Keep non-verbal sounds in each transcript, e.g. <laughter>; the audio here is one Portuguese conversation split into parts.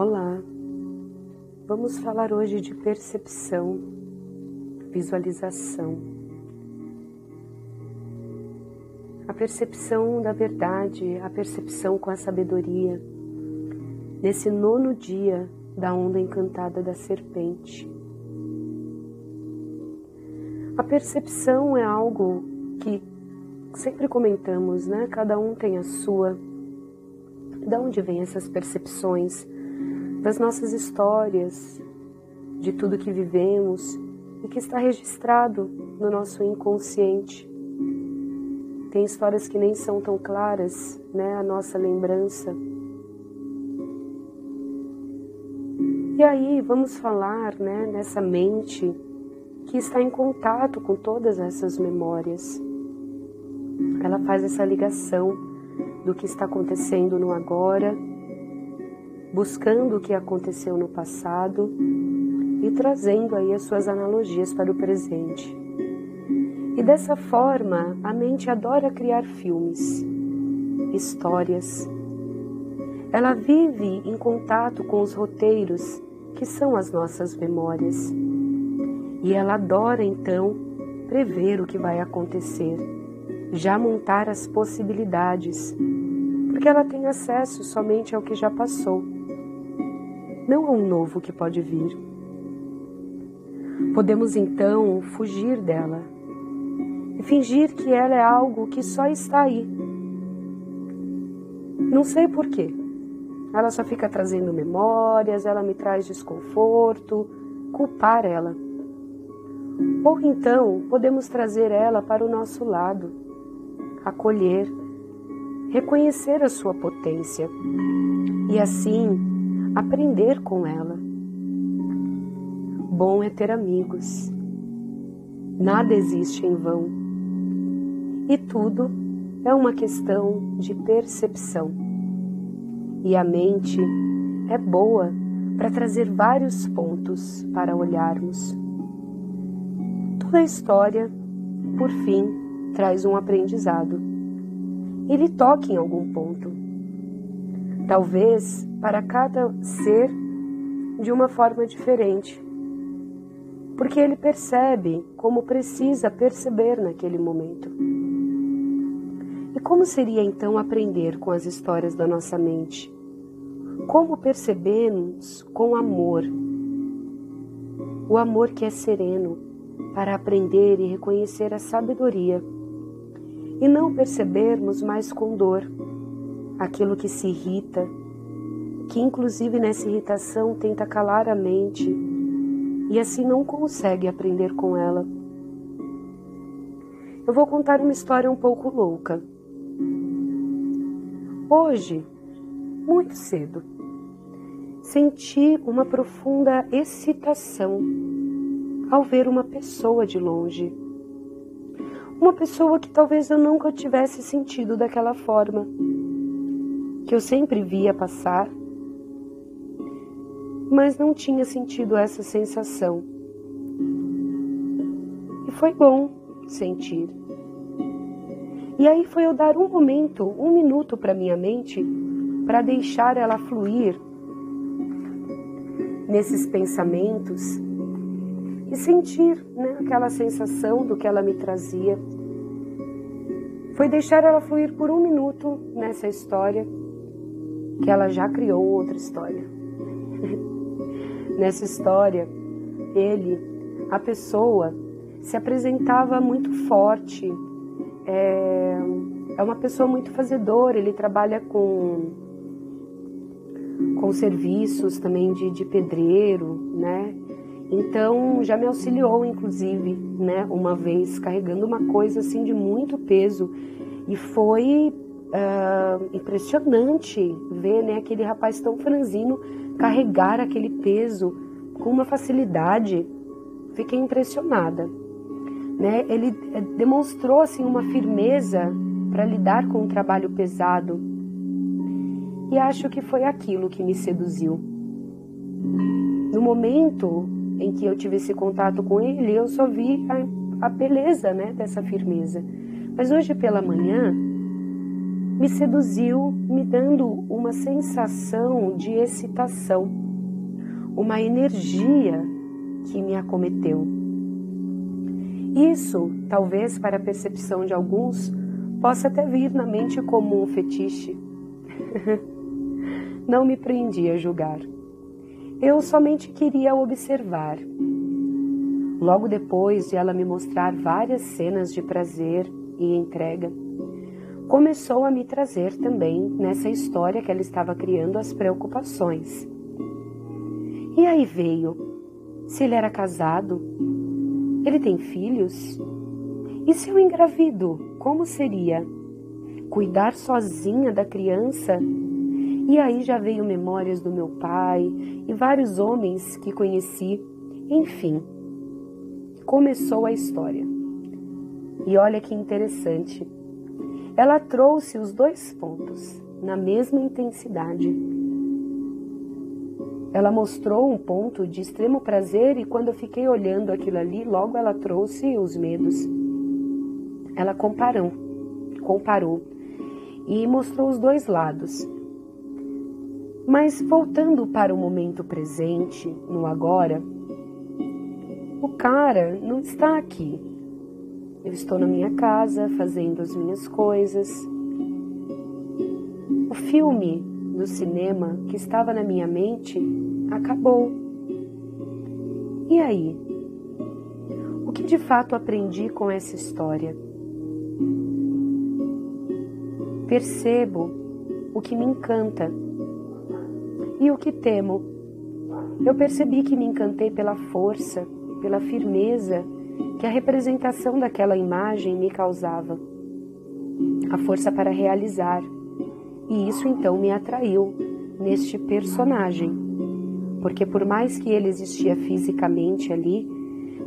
Olá, vamos falar hoje de percepção, visualização. A percepção da verdade, a percepção com a sabedoria, nesse nono dia da onda encantada da serpente. A percepção é algo que sempre comentamos, né? Cada um tem a sua. Da onde vêm essas percepções? das nossas histórias, de tudo que vivemos e que está registrado no nosso inconsciente. Tem histórias que nem são tão claras, né, a nossa lembrança. E aí vamos falar, né, nessa mente que está em contato com todas essas memórias. Ela faz essa ligação do que está acontecendo no agora buscando o que aconteceu no passado e trazendo aí as suas analogias para o presente. E dessa forma, a mente adora criar filmes, histórias. Ela vive em contato com os roteiros que são as nossas memórias. E ela adora então prever o que vai acontecer, já montar as possibilidades, porque ela tem acesso somente ao que já passou não a um novo que pode vir. Podemos então fugir dela e fingir que ela é algo que só está aí. Não sei porquê. Ela só fica trazendo memórias, ela me traz desconforto, culpar ela. Ou então podemos trazer ela para o nosso lado, acolher, reconhecer a sua potência e assim aprender com ela. Bom é ter amigos. Nada existe em vão. E tudo é uma questão de percepção. E a mente é boa para trazer vários pontos para olharmos. Toda história, por fim, traz um aprendizado. Ele toca em algum ponto. Talvez para cada ser de uma forma diferente, porque ele percebe como precisa perceber naquele momento. E como seria então aprender com as histórias da nossa mente? Como percebemos com amor? O amor que é sereno para aprender e reconhecer a sabedoria e não percebermos mais com dor aquilo que se irrita, que inclusive nessa irritação tenta calar a mente e assim não consegue aprender com ela. Eu vou contar uma história um pouco louca. Hoje, muito cedo, senti uma profunda excitação ao ver uma pessoa de longe. Uma pessoa que talvez eu nunca tivesse sentido daquela forma, que eu sempre via passar mas não tinha sentido essa sensação. E foi bom sentir. E aí foi eu dar um momento, um minuto para minha mente, para deixar ela fluir nesses pensamentos e sentir né, aquela sensação do que ela me trazia. Foi deixar ela fluir por um minuto nessa história, que ela já criou outra história. <laughs> Nessa história, ele, a pessoa, se apresentava muito forte, é, é uma pessoa muito fazedora, ele trabalha com, com serviços também de, de pedreiro, né? Então já me auxiliou, inclusive, né, uma vez carregando uma coisa assim de muito peso e foi uh, impressionante ver, né, aquele rapaz tão franzino carregar aquele peso com uma facilidade. Fiquei impressionada. Né? Ele eh, demonstrou assim uma firmeza para lidar com um trabalho pesado. E acho que foi aquilo que me seduziu. No momento em que eu tive esse contato com ele, eu só vi a, a beleza né, dessa firmeza. Mas hoje pela manhã, me seduziu, me dando uma sensação de excitação, uma energia que me acometeu. Isso, talvez para a percepção de alguns, possa até vir na mente como um fetiche. <laughs> Não me prendi a julgar. Eu somente queria observar. Logo depois de ela me mostrar várias cenas de prazer e entrega, começou a me trazer também nessa história que ela estava criando as preocupações. E aí veio: se ele era casado, ele tem filhos? E se eu engravido, como seria? Cuidar sozinha da criança? E aí já veio memórias do meu pai e vários homens que conheci. Enfim, começou a história. E olha que interessante. Ela trouxe os dois pontos na mesma intensidade. Ela mostrou um ponto de extremo prazer e quando eu fiquei olhando aquilo ali, logo ela trouxe os medos. Ela comparou, comparou e mostrou os dois lados. Mas voltando para o momento presente, no agora, o cara não está aqui. Eu estou na minha casa fazendo as minhas coisas. O filme do cinema que estava na minha mente acabou. E aí? O que de fato aprendi com essa história? Percebo o que me encanta e o que temo? Eu percebi que me encantei pela força, pela firmeza que a representação daquela imagem me causava. A força para realizar. E isso então me atraiu neste personagem. Porque por mais que ele existia fisicamente ali,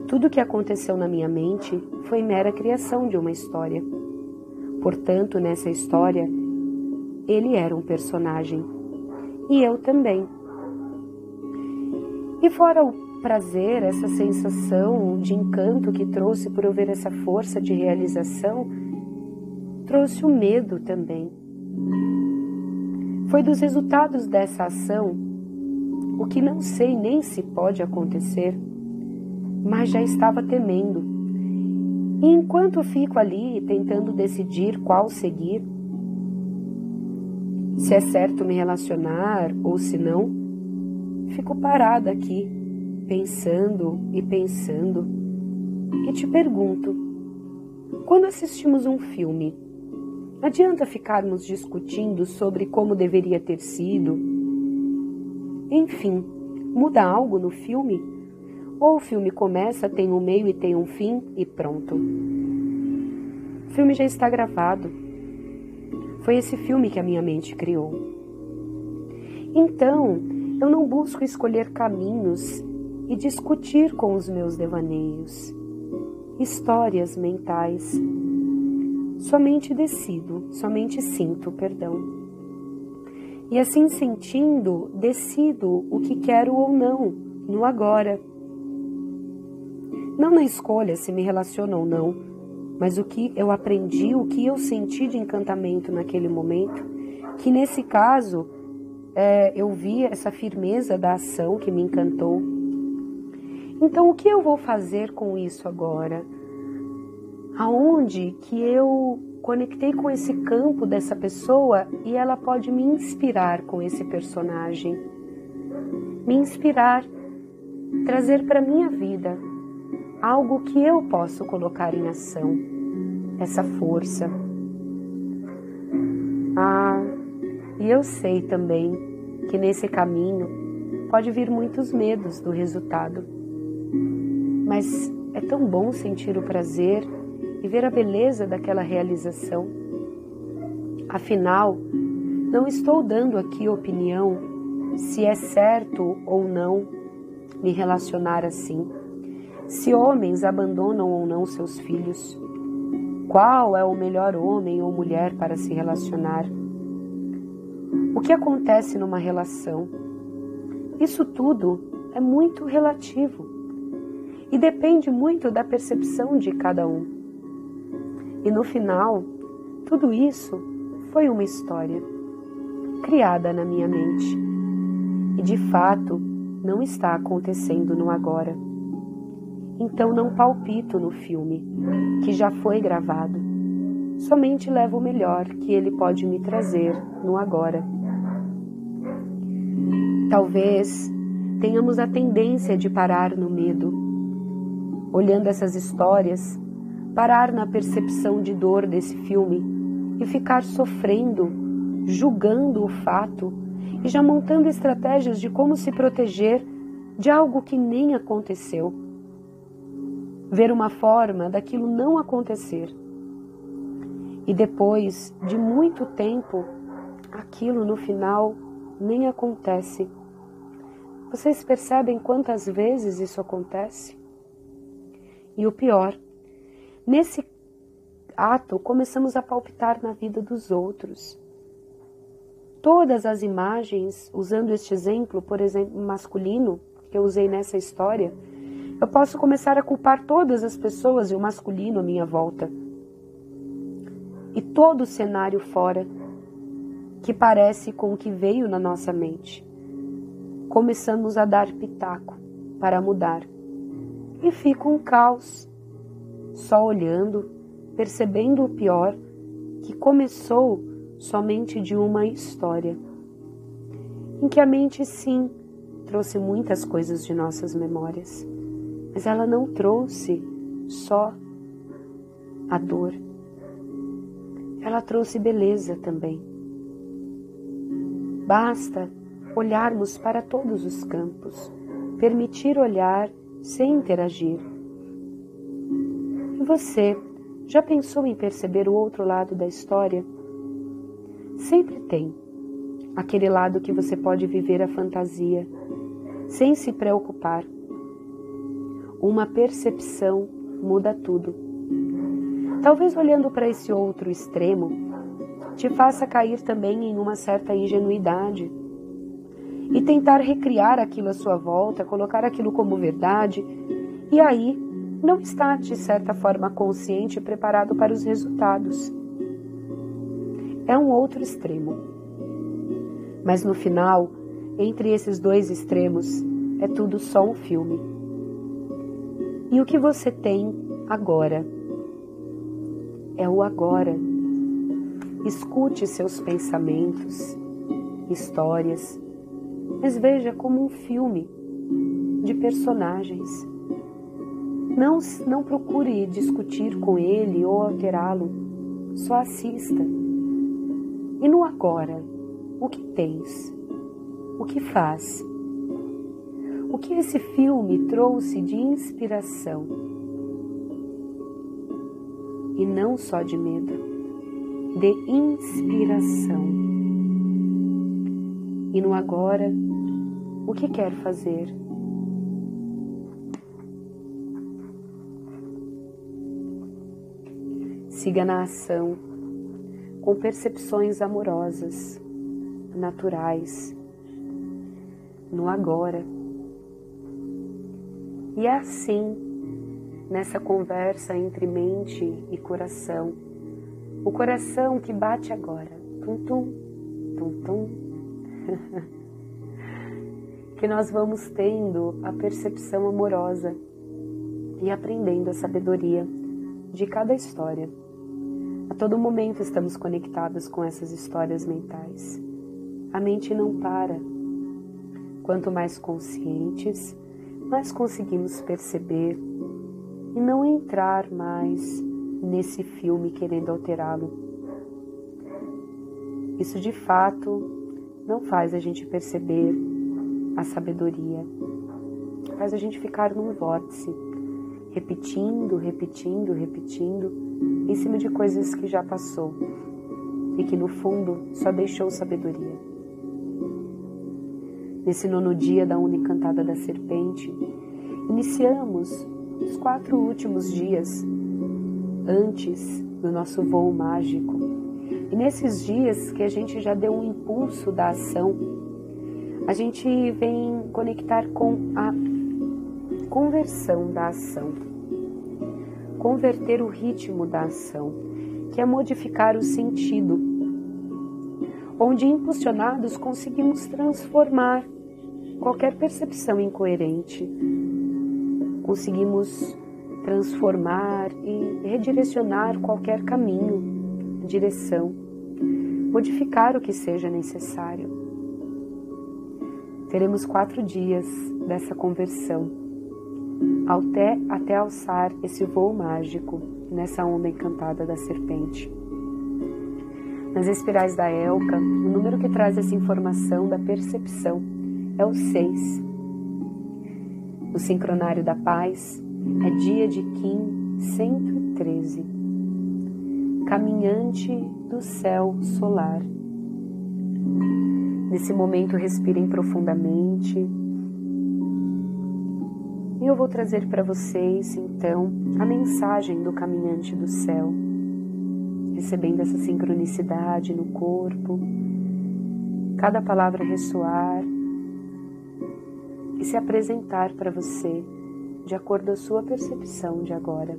tudo que aconteceu na minha mente foi mera criação de uma história. Portanto, nessa história, ele era um personagem e eu também. E fora o prazer, essa sensação de encanto que trouxe por eu ver essa força de realização, trouxe o medo também. Foi dos resultados dessa ação o que não sei nem se pode acontecer, mas já estava temendo. E enquanto fico ali tentando decidir qual seguir, se é certo me relacionar ou se não, fico parada aqui, pensando e pensando, e te pergunto: quando assistimos um filme, adianta ficarmos discutindo sobre como deveria ter sido? Enfim, muda algo no filme? Ou o filme começa, tem um meio e tem um fim e pronto? O filme já está gravado foi esse filme que a minha mente criou. Então, eu não busco escolher caminhos e discutir com os meus devaneios, histórias mentais. Somente decido, somente sinto perdão. E assim sentindo, decido o que quero ou não, no agora. Não na escolha se me relaciono ou não, mas o que eu aprendi, o que eu senti de encantamento naquele momento, que nesse caso é, eu vi essa firmeza da ação que me encantou. Então, o que eu vou fazer com isso agora? Aonde que eu conectei com esse campo dessa pessoa e ela pode me inspirar com esse personagem? Me inspirar, trazer para minha vida algo que eu posso colocar em ação, essa força. Ah, e eu sei também que nesse caminho pode vir muitos medos do resultado, mas é tão bom sentir o prazer e ver a beleza daquela realização. Afinal, não estou dando aqui opinião se é certo ou não me relacionar assim se homens abandonam ou não seus filhos, qual é o melhor homem ou mulher para se relacionar, o que acontece numa relação. Isso tudo é muito relativo e depende muito da percepção de cada um. E no final, tudo isso foi uma história criada na minha mente e de fato não está acontecendo no agora. Então não palpito no filme, que já foi gravado. Somente levo o melhor que ele pode me trazer no agora. Talvez tenhamos a tendência de parar no medo. Olhando essas histórias, parar na percepção de dor desse filme e ficar sofrendo, julgando o fato e já montando estratégias de como se proteger de algo que nem aconteceu. Ver uma forma daquilo não acontecer. E depois de muito tempo, aquilo no final nem acontece. Vocês percebem quantas vezes isso acontece? E o pior, nesse ato começamos a palpitar na vida dos outros todas as imagens, usando este exemplo, por exemplo, masculino, que eu usei nessa história, eu posso começar a culpar todas as pessoas e o masculino à minha volta. E todo o cenário fora, que parece com o que veio na nossa mente. Começamos a dar pitaco para mudar. E fica um caos, só olhando, percebendo o pior, que começou somente de uma história, em que a mente, sim, trouxe muitas coisas de nossas memórias, mas ela não trouxe só a dor, ela trouxe beleza também. Basta olharmos para todos os campos, permitir olhar sem interagir. E você já pensou em perceber o outro lado da história? Sempre tem aquele lado que você pode viver a fantasia, sem se preocupar. Uma percepção muda tudo. Talvez olhando para esse outro extremo, te faça cair também em uma certa ingenuidade e tentar recriar aquilo à sua volta, colocar aquilo como verdade, e aí não está de certa forma consciente e preparado para os resultados é um outro extremo. Mas no final, entre esses dois extremos, é tudo só um filme. E o que você tem agora é o agora. Escute seus pensamentos, histórias, mas veja como um filme de personagens. Não, não procure discutir com ele ou alterá-lo, só assista e no agora, o que tens? O que faz? O que esse filme trouxe de inspiração? E não só de medo, de inspiração. E no agora, o que quer fazer? Siga na ação com percepções amorosas, naturais, no agora. E assim, nessa conversa entre mente e coração, o coração que bate agora, tum-tum, tum-tum, <laughs> que nós vamos tendo a percepção amorosa e aprendendo a sabedoria de cada história. A todo momento estamos conectados com essas histórias mentais. A mente não para. Quanto mais conscientes, mais conseguimos perceber e não entrar mais nesse filme querendo alterá-lo. Isso de fato não faz a gente perceber a sabedoria, faz a gente ficar num vórtice, repetindo, repetindo, repetindo em cima de coisas que já passou e que no fundo só deixou sabedoria. Nesse nono dia da Una Encantada da Serpente, iniciamos os quatro últimos dias antes do nosso voo mágico. E nesses dias que a gente já deu um impulso da ação, a gente vem conectar com a conversão da ação converter o ritmo da ação, que é modificar o sentido. onde impulsionados conseguimos transformar qualquer percepção incoerente. Conseguimos transformar e redirecionar qualquer caminho, direção, modificar o que seja necessário. Teremos quatro dias dessa conversão, até, até alçar esse voo mágico nessa onda encantada da serpente. Nas espirais da Elka, o número que traz essa informação da percepção é o 6. O sincronário da paz é dia de Kim 113. Caminhante do céu solar. Nesse momento, respirem profundamente. E eu vou trazer para vocês, então, a mensagem do caminhante do céu, recebendo essa sincronicidade no corpo, cada palavra ressoar e se apresentar para você de acordo a sua percepção de agora.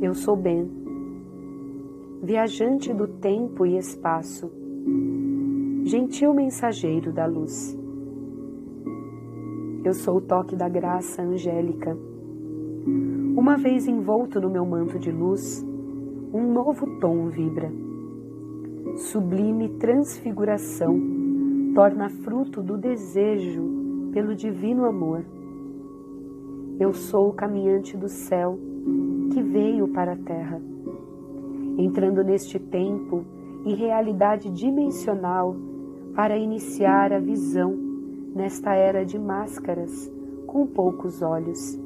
Eu sou Ben, viajante do tempo e espaço, gentil mensageiro da luz. Eu sou o toque da graça angélica. Uma vez envolto no meu manto de luz, um novo tom vibra. Sublime transfiguração torna fruto do desejo pelo divino amor. Eu sou o caminhante do céu que veio para a terra. Entrando neste tempo e realidade dimensional para iniciar a visão nesta era de máscaras com poucos olhos.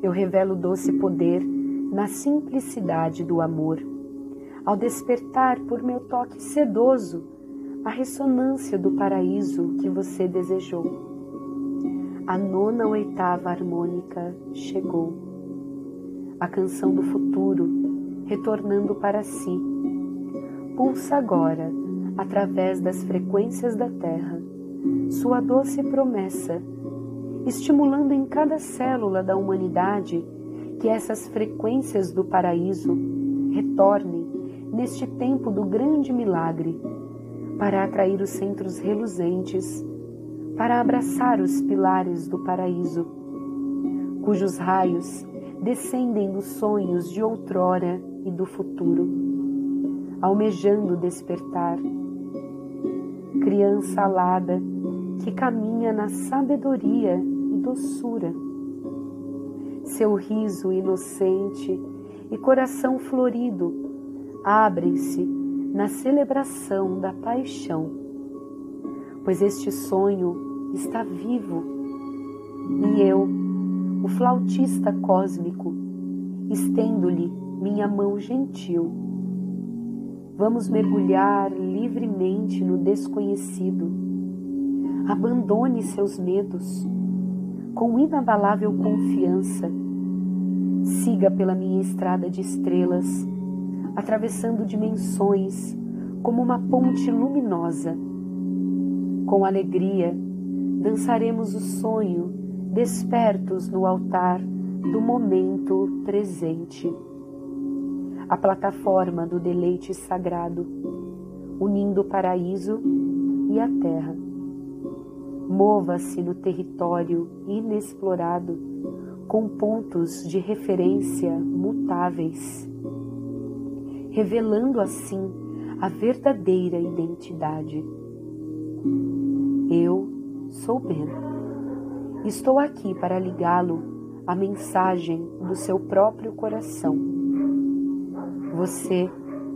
Eu revelo doce poder na simplicidade do amor, ao despertar por meu toque sedoso a ressonância do paraíso que você desejou. A nona oitava harmônica chegou. A canção do futuro retornando para si. Pulsa agora, através das frequências da Terra, sua doce promessa, estimulando em cada célula da humanidade que essas frequências do paraíso retornem neste tempo do grande milagre para atrair os centros reluzentes, para abraçar os pilares do paraíso, cujos raios descendem dos sonhos de outrora e do futuro, almejando despertar. Criança alada que caminha na sabedoria e doçura. Seu riso inocente e coração florido abrem-se na celebração da paixão, pois este sonho está vivo e eu, o flautista cósmico, estendo-lhe minha mão gentil. Vamos mergulhar livremente no desconhecido. Abandone seus medos com inabalável confiança. Siga pela minha estrada de estrelas atravessando dimensões como uma ponte luminosa. Com alegria, dançaremos o sonho, despertos no altar do momento presente. A plataforma do deleite sagrado, unindo o paraíso e a terra. Mova-se no território inexplorado com pontos de referência mutáveis revelando assim a verdadeira identidade. Eu sou Ben. Estou aqui para ligá-lo à mensagem do seu próprio coração. Você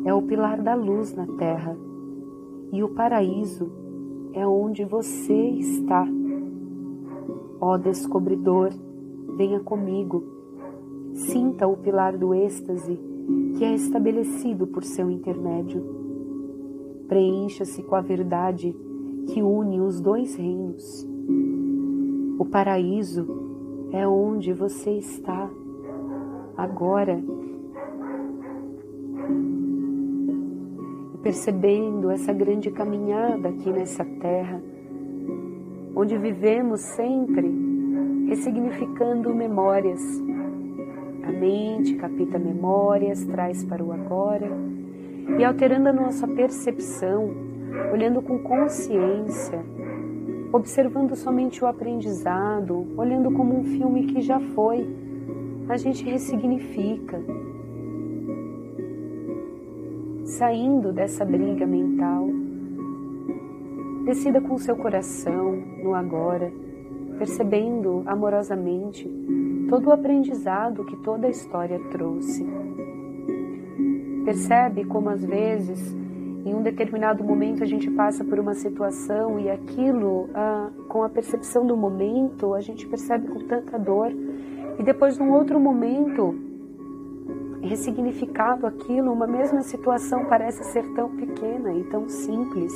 é o pilar da luz na terra e o paraíso é onde você está. Ó descobridor, venha comigo. Sinta o pilar do êxtase que é estabelecido por seu intermédio. Preencha-se com a verdade que une os dois reinos. O paraíso é onde você está agora. Percebendo essa grande caminhada aqui nessa terra, onde vivemos sempre ressignificando memórias, mente, capta memórias, traz para o agora e alterando a nossa percepção, olhando com consciência, observando somente o aprendizado, olhando como um filme que já foi, a gente ressignifica, saindo dessa briga mental. Decida com seu coração no agora, percebendo amorosamente todo o aprendizado que toda a história trouxe. Percebe como às vezes, em um determinado momento, a gente passa por uma situação e aquilo, ah, com a percepção do momento, a gente percebe com tanta dor, e depois, num outro momento, ressignificado aquilo, uma mesma situação parece ser tão pequena e tão simples.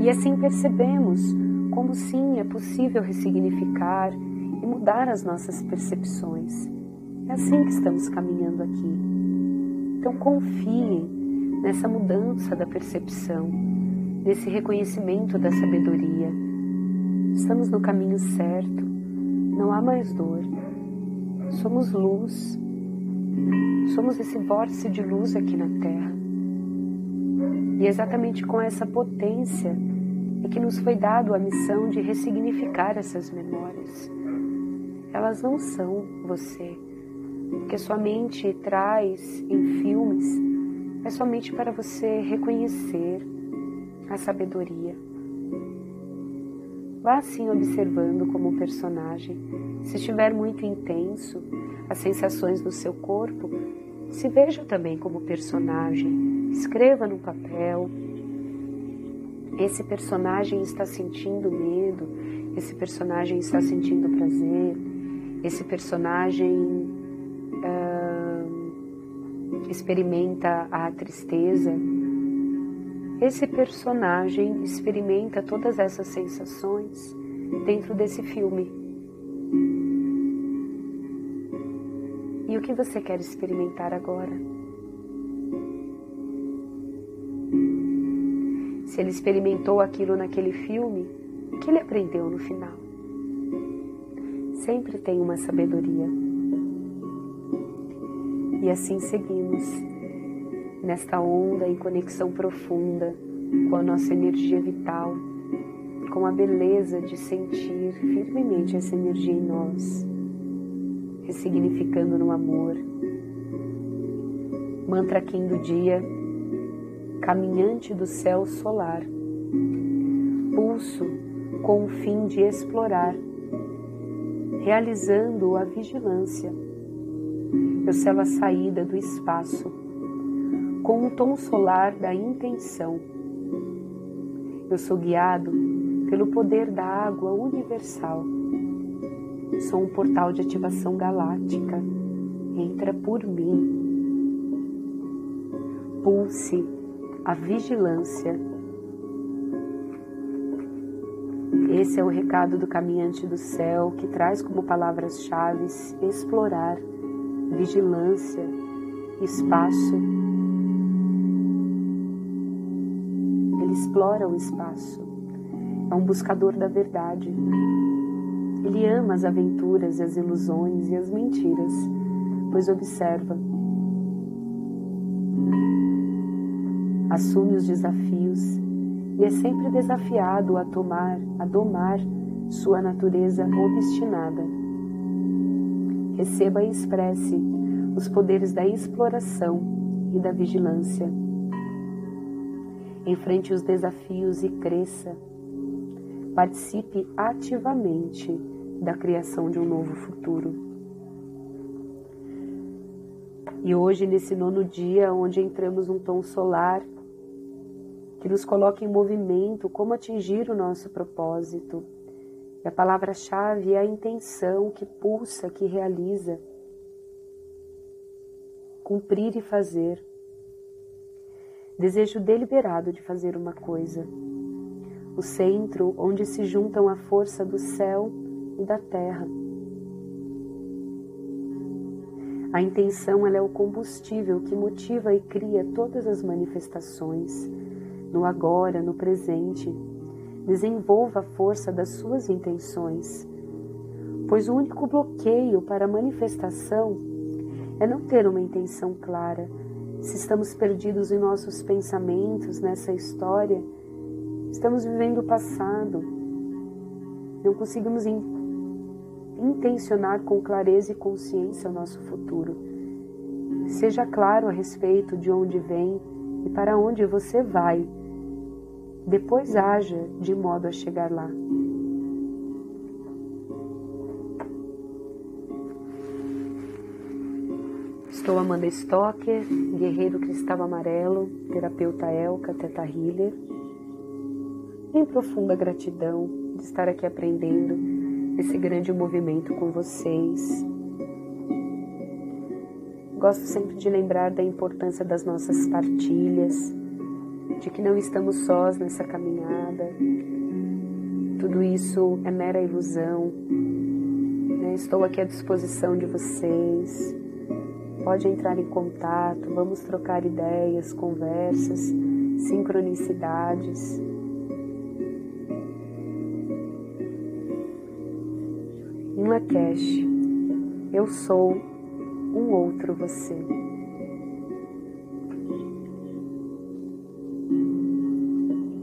E assim percebemos como sim é possível ressignificar e mudar as nossas percepções. É assim que estamos caminhando aqui. Então confiem nessa mudança da percepção, nesse reconhecimento da sabedoria. Estamos no caminho certo, não há mais dor. Somos luz, somos esse vórtice de luz aqui na Terra. E exatamente com essa potência é que nos foi dado a missão de ressignificar essas memórias. Elas não são você. O que sua mente traz em filmes é somente para você reconhecer a sabedoria. Vá assim observando como personagem. Se estiver muito intenso, as sensações no seu corpo, se veja também como personagem. Escreva no papel, esse personagem está sentindo medo, esse personagem está sentindo prazer, esse personagem uh, experimenta a tristeza. Esse personagem experimenta todas essas sensações dentro desse filme. E o que você quer experimentar agora? Se ele experimentou aquilo naquele filme, o que ele aprendeu no final? Sempre tem uma sabedoria. E assim seguimos, nesta onda em conexão profunda com a nossa energia vital, com a beleza de sentir firmemente essa energia em nós, ressignificando no amor. Mantra Kim do dia caminhante do céu solar, pulso com o fim de explorar, realizando a vigilância. Eu selo a saída do espaço com o tom solar da intenção. Eu sou guiado pelo poder da água universal. Sou um portal de ativação galáctica. Entra por mim. Pulse a vigilância. Esse é o recado do caminhante do céu que traz como palavras-chave explorar, vigilância, espaço. Ele explora o espaço. É um buscador da verdade. Ele ama as aventuras e as ilusões e as mentiras, pois observa assume os desafios e é sempre desafiado a tomar, a domar sua natureza obstinada. Receba e expresse os poderes da exploração e da vigilância. Enfrente os desafios e cresça. Participe ativamente da criação de um novo futuro. E hoje, nesse nono dia, onde entramos num tom solar que nos coloca em movimento como atingir o nosso propósito. E a palavra-chave é a intenção que pulsa, que realiza. Cumprir e fazer. Desejo deliberado de fazer uma coisa. O centro onde se juntam a força do céu e da terra. A intenção é o combustível que motiva e cria todas as manifestações no agora, no presente. Desenvolva a força das suas intenções, pois o único bloqueio para a manifestação é não ter uma intenção clara. Se estamos perdidos em nossos pensamentos nessa história, estamos vivendo o passado. Não conseguimos in intencionar com clareza e consciência o nosso futuro. Seja claro a respeito de onde vem e para onde você vai. Depois haja de modo a chegar lá. Estou Amanda Stocker, guerreiro cristal amarelo, terapeuta Elka, teta healer. Em profunda gratidão de estar aqui aprendendo esse grande movimento com vocês. Gosto sempre de lembrar da importância das nossas partilhas, de que não estamos sós nessa caminhada. Tudo isso é mera ilusão. Né? Estou aqui à disposição de vocês Pode entrar em contato, vamos trocar ideias, conversas, sincronicidades. Lakesh, eu sou um outro você.